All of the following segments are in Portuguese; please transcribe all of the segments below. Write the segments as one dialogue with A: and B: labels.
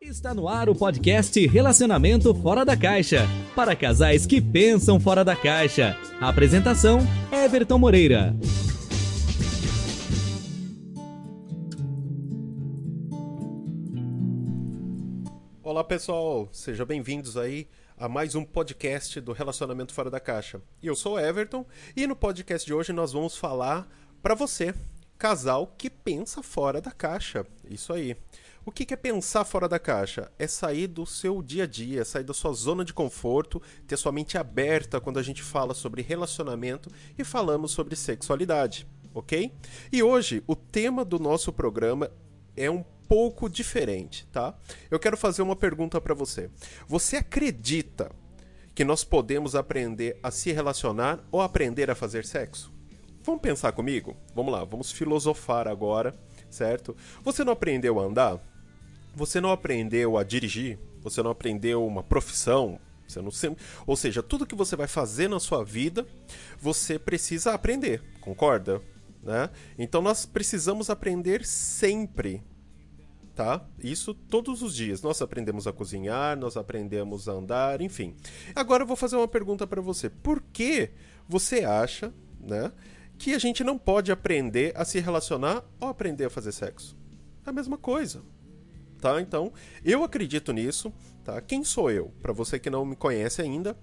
A: Está no ar o podcast Relacionamento Fora da Caixa para casais que pensam fora da caixa. A apresentação: Everton Moreira.
B: Olá pessoal, sejam bem-vindos aí a mais um podcast do Relacionamento Fora da Caixa. Eu sou Everton e no podcast de hoje nós vamos falar para você, casal que pensa fora da caixa. Isso aí. O que é pensar fora da caixa? É sair do seu dia a dia, sair da sua zona de conforto, ter sua mente aberta quando a gente fala sobre relacionamento e falamos sobre sexualidade, ok? E hoje o tema do nosso programa é um pouco diferente, tá? Eu quero fazer uma pergunta para você. Você acredita que nós podemos aprender a se relacionar ou aprender a fazer sexo? Vamos pensar comigo? Vamos lá, vamos filosofar agora, certo? Você não aprendeu a andar? Você não aprendeu a dirigir? Você não aprendeu uma profissão? Você não Ou seja, tudo que você vai fazer na sua vida, você precisa aprender, concorda? Né? Então nós precisamos aprender sempre tá? Isso todos os dias. Nós aprendemos a cozinhar, nós aprendemos a andar, enfim. Agora eu vou fazer uma pergunta para você. Por que você acha, né, que a gente não pode aprender a se relacionar ou aprender a fazer sexo? É a mesma coisa. Tá? Então, eu acredito nisso, tá? Quem sou eu? Para você que não me conhece ainda,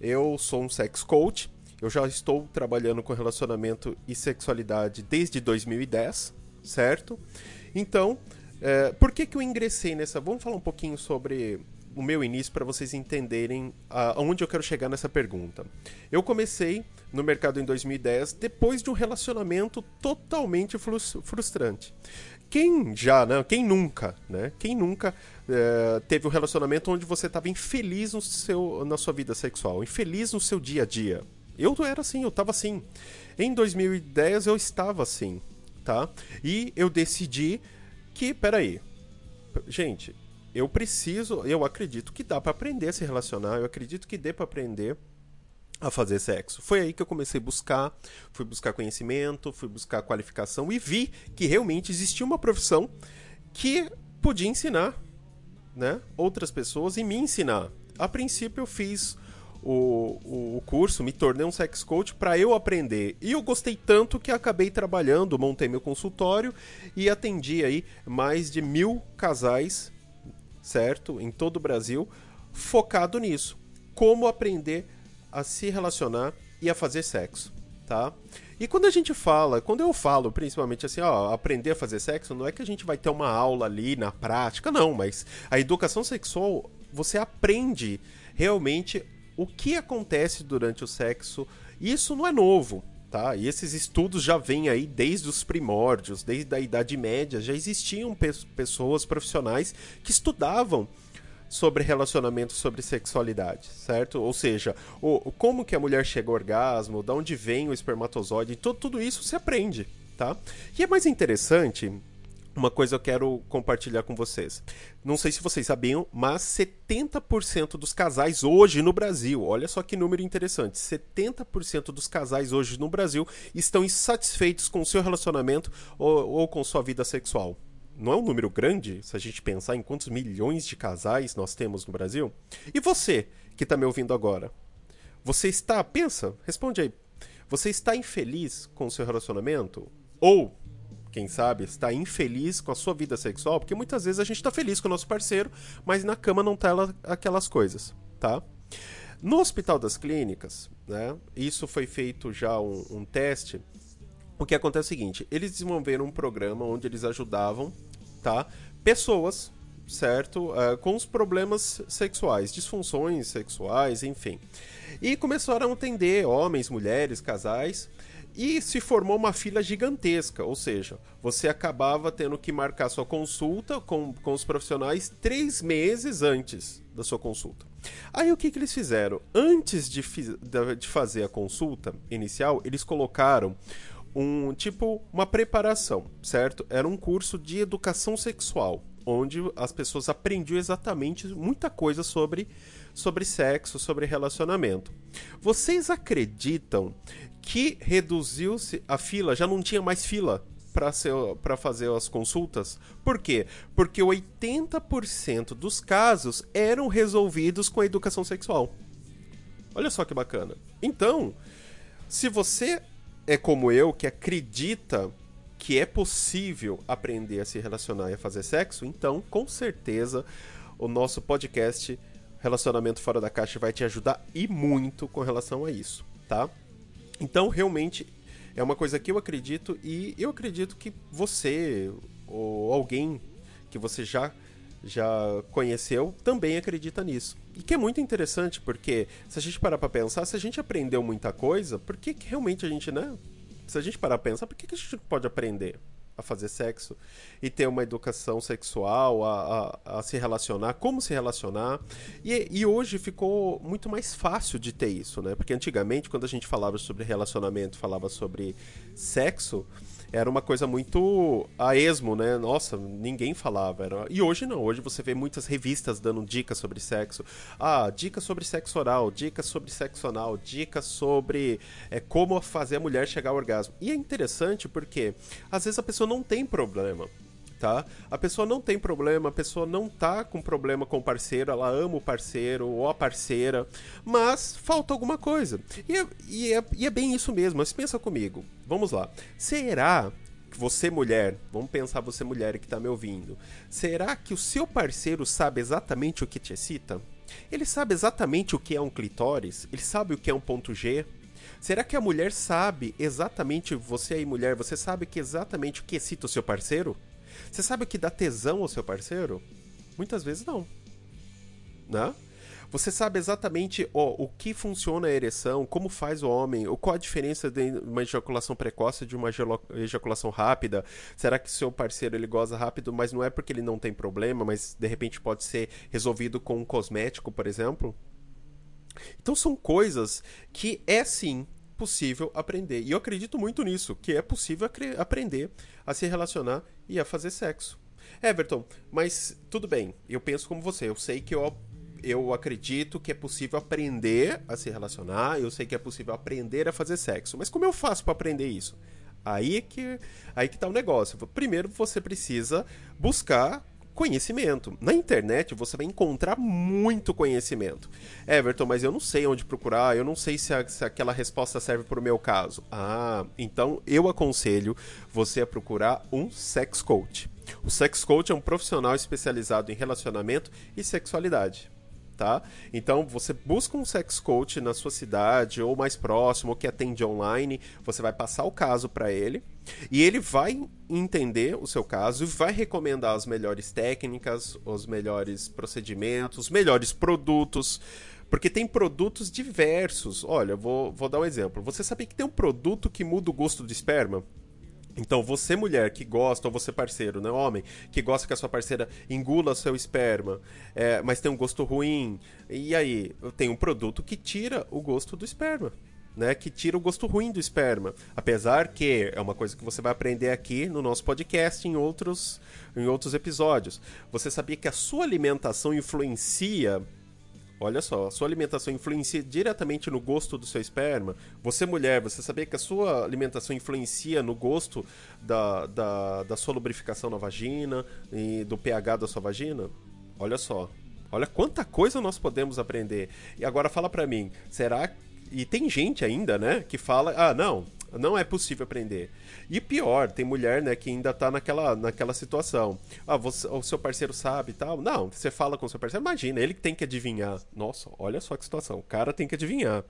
B: eu sou um sex coach. Eu já estou trabalhando com relacionamento e sexualidade desde 2010, certo? Então, é, por que, que eu ingressei nessa? Vamos falar um pouquinho sobre o meu início para vocês entenderem aonde eu quero chegar nessa pergunta. Eu comecei no mercado em 2010 depois de um relacionamento totalmente frustrante. Quem já, né? Quem nunca, né? Quem nunca é, teve um relacionamento onde você estava infeliz no seu, na sua vida sexual, infeliz no seu dia a dia? Eu era assim, eu estava assim. Em 2010 eu estava assim, tá? E eu decidi que, peraí, gente, eu preciso, eu acredito que dá para aprender a se relacionar, eu acredito que dê para aprender a fazer sexo. Foi aí que eu comecei a buscar, fui buscar conhecimento, fui buscar qualificação e vi que realmente existia uma profissão que podia ensinar, né, outras pessoas e me ensinar. A princípio eu fiz o, o curso, me tornei um sex coach para eu aprender. E eu gostei tanto que acabei trabalhando, montei meu consultório e atendi aí mais de mil casais, certo? Em todo o Brasil, focado nisso. Como aprender a se relacionar e a fazer sexo, tá? E quando a gente fala, quando eu falo principalmente assim, ó, aprender a fazer sexo, não é que a gente vai ter uma aula ali na prática, não, mas a educação sexual, você aprende realmente o que acontece durante o sexo. Isso não é novo, tá? E esses estudos já vêm aí desde os primórdios, desde a Idade Média, já existiam pe pessoas profissionais que estudavam sobre relacionamento, sobre sexualidade, certo? Ou seja, o, como que a mulher chega ao orgasmo, de onde vem o espermatozoide, tudo, tudo isso se aprende, tá? E é mais interessante uma coisa eu quero compartilhar com vocês. Não sei se vocês sabiam, mas 70% dos casais hoje no Brasil, olha só que número interessante, 70% dos casais hoje no Brasil estão insatisfeitos com o seu relacionamento ou, ou com sua vida sexual. Não é um número grande se a gente pensar em quantos milhões de casais nós temos no Brasil? E você que está me ouvindo agora? Você está, pensa, responde aí. Você está infeliz com o seu relacionamento? Ou quem sabe, está infeliz com a sua vida sexual, porque muitas vezes a gente está feliz com o nosso parceiro, mas na cama não tá aquelas coisas, tá? No Hospital das Clínicas, né, isso foi feito já um, um teste. O que acontece é o seguinte: eles desenvolveram um programa onde eles ajudavam, tá, pessoas, certo, uh, com os problemas sexuais, disfunções sexuais, enfim, e começaram a atender homens, mulheres, casais e se formou uma fila gigantesca, ou seja, você acabava tendo que marcar sua consulta com, com os profissionais três meses antes da sua consulta. Aí o que, que eles fizeram? Antes de, de fazer a consulta inicial, eles colocaram um tipo uma preparação, certo? Era um curso de educação sexual, onde as pessoas aprendiam exatamente muita coisa sobre sobre sexo, sobre relacionamento. Vocês acreditam que reduziu-se a fila, já não tinha mais fila para fazer as consultas. Por quê? Porque 80% dos casos eram resolvidos com a educação sexual. Olha só que bacana. Então, se você é como eu, que acredita que é possível aprender a se relacionar e a fazer sexo, então, com certeza, o nosso podcast Relacionamento Fora da Caixa vai te ajudar e muito com relação a isso, tá? Então, realmente, é uma coisa que eu acredito e eu acredito que você ou alguém que você já já conheceu também acredita nisso. E que é muito interessante porque se a gente parar para pensar, se a gente aprendeu muita coisa, por que, que realmente a gente, né? Se a gente parar para pensar, por que, que a gente pode aprender? A fazer sexo e ter uma educação sexual, a, a, a se relacionar, como se relacionar. E, e, hoje ficou muito mais fácil de ter isso, né? Porque antigamente, quando a gente falava sobre relacionamento, falava sobre sexo, era uma coisa muito a esmo, né? Nossa, ninguém falava. Era... E hoje não, hoje você vê muitas revistas dando dicas sobre sexo. Ah, dicas sobre sexo oral, dicas sobre sexo anal, dicas sobre é, como fazer a mulher chegar ao orgasmo. E é interessante porque às vezes a pessoa não tem problema tá? A pessoa não tem problema, a pessoa não tá com problema com o parceiro, ela ama o parceiro ou a parceira, mas falta alguma coisa. E é, e é, e é bem isso mesmo, mas pensa comigo, vamos lá. Será que você mulher, vamos pensar você mulher que está me ouvindo, será que o seu parceiro sabe exatamente o que te excita? Ele sabe exatamente o que é um clitóris? Ele sabe o que é um ponto G? Será que a mulher sabe exatamente, você aí mulher, você sabe que exatamente o que excita o seu parceiro? Você sabe o que dá tesão ao seu parceiro? Muitas vezes não. Né? Você sabe exatamente ó, o que funciona a ereção, como faz o homem, qual a diferença de uma ejaculação precoce de uma ejaculação rápida. Será que seu parceiro ele goza rápido, mas não é porque ele não tem problema, mas de repente pode ser resolvido com um cosmético, por exemplo? Então são coisas que é sim possível aprender. E eu acredito muito nisso, que é possível aprender a se relacionar e a fazer sexo. Everton, mas tudo bem, eu penso como você, eu sei que eu, eu acredito que é possível aprender a se relacionar, eu sei que é possível aprender a fazer sexo, mas como eu faço para aprender isso? Aí que aí que tá o negócio. Primeiro você precisa buscar conhecimento. Na internet você vai encontrar muito conhecimento. Everton, mas eu não sei onde procurar, eu não sei se, a, se aquela resposta serve para o meu caso. Ah, então eu aconselho você a procurar um sex coach. O sex coach é um profissional especializado em relacionamento e sexualidade tá? Então você busca um sex coach na sua cidade ou mais próximo, ou que atende online, você vai passar o caso para ele e ele vai entender o seu caso e vai recomendar as melhores técnicas, os melhores procedimentos, os melhores produtos. Porque tem produtos diversos. Olha, vou, vou dar um exemplo. Você sabia que tem um produto que muda o gosto do esperma? Então, você mulher que gosta, ou você parceiro, né, homem, que gosta que a sua parceira engula seu esperma, é, mas tem um gosto ruim, e aí tem um produto que tira o gosto do esperma. Né, que tira o gosto ruim do esperma. Apesar que é uma coisa que você vai aprender aqui no nosso podcast em outros, em outros episódios. Você sabia que a sua alimentação influencia Olha só, a sua alimentação influencia diretamente no gosto do seu esperma. Você, mulher, você sabia que a sua alimentação influencia no gosto da, da, da sua lubrificação na vagina e do pH da sua vagina? Olha só. Olha quanta coisa nós podemos aprender. E agora fala pra mim, será. E tem gente ainda, né, que fala: ah, não, não é possível aprender. E pior, tem mulher, né, que ainda tá naquela, naquela situação. Ah, você, o seu parceiro sabe e tal. Não, você fala com o seu parceiro, imagina, ele tem que adivinhar. Nossa, olha só que situação. O cara tem que adivinhar.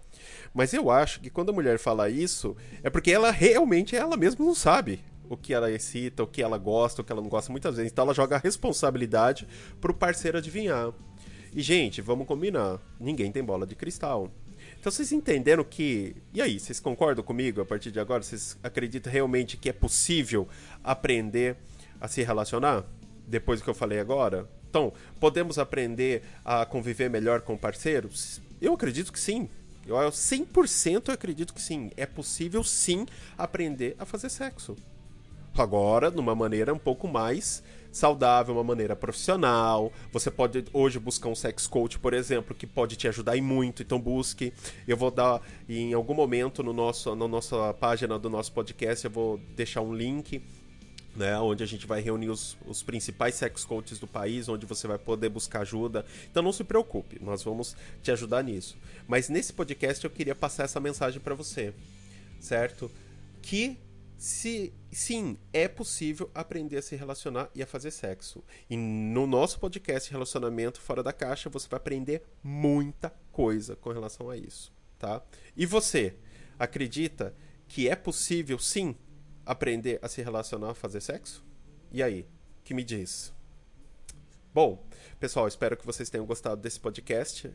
B: Mas eu acho que quando a mulher fala isso, é porque ela realmente, ela mesma não sabe o que ela excita, o que ela gosta, o que ela não gosta muitas vezes. Então ela joga a responsabilidade pro parceiro adivinhar. E, gente, vamos combinar. Ninguém tem bola de cristal. Então vocês entenderam que. E aí, vocês concordam comigo a partir de agora? Vocês acreditam realmente que é possível aprender a se relacionar? Depois do que eu falei agora? Então, podemos aprender a conviver melhor com parceiros? Eu acredito que sim. Eu 100% acredito que sim. É possível sim aprender a fazer sexo. Agora, de uma maneira um pouco mais saudável, uma maneira profissional. Você pode hoje buscar um sex coach, por exemplo, que pode te ajudar e muito, então busque. Eu vou dar em algum momento no nosso, na nossa página do nosso podcast, eu vou deixar um link né, onde a gente vai reunir os, os, principais sex coaches do país, onde você vai poder buscar ajuda. Então não se preocupe, nós vamos te ajudar nisso. Mas nesse podcast eu queria passar essa mensagem para você, certo? Que se sim, é possível aprender a se relacionar e a fazer sexo. E no nosso podcast Relacionamento Fora da Caixa, você vai aprender muita coisa com relação a isso, tá? E você acredita que é possível sim aprender a se relacionar, a fazer sexo? E aí, que me diz? Bom, pessoal, espero que vocês tenham gostado desse podcast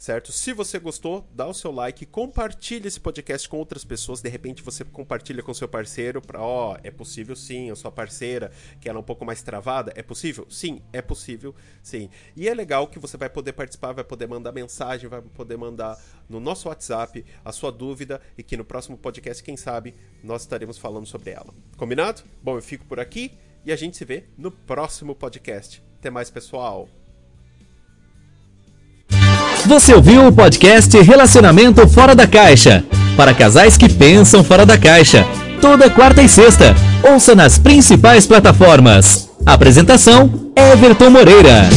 B: certo? Se você gostou, dá o seu like, compartilhe esse podcast com outras pessoas. De repente você compartilha com seu parceiro para, ó, oh, é possível sim, a sua parceira, que ela é um pouco mais travada, é possível? Sim, é possível, sim. E é legal que você vai poder participar, vai poder mandar mensagem, vai poder mandar no nosso WhatsApp a sua dúvida e que no próximo podcast, quem sabe, nós estaremos falando sobre ela. Combinado? Bom, eu fico por aqui e a gente se vê no próximo podcast. Até mais, pessoal.
A: Você ouviu o podcast Relacionamento Fora da Caixa para casais que pensam fora da caixa. Toda quarta e sexta. Ouça nas principais plataformas. Apresentação: Everton Moreira.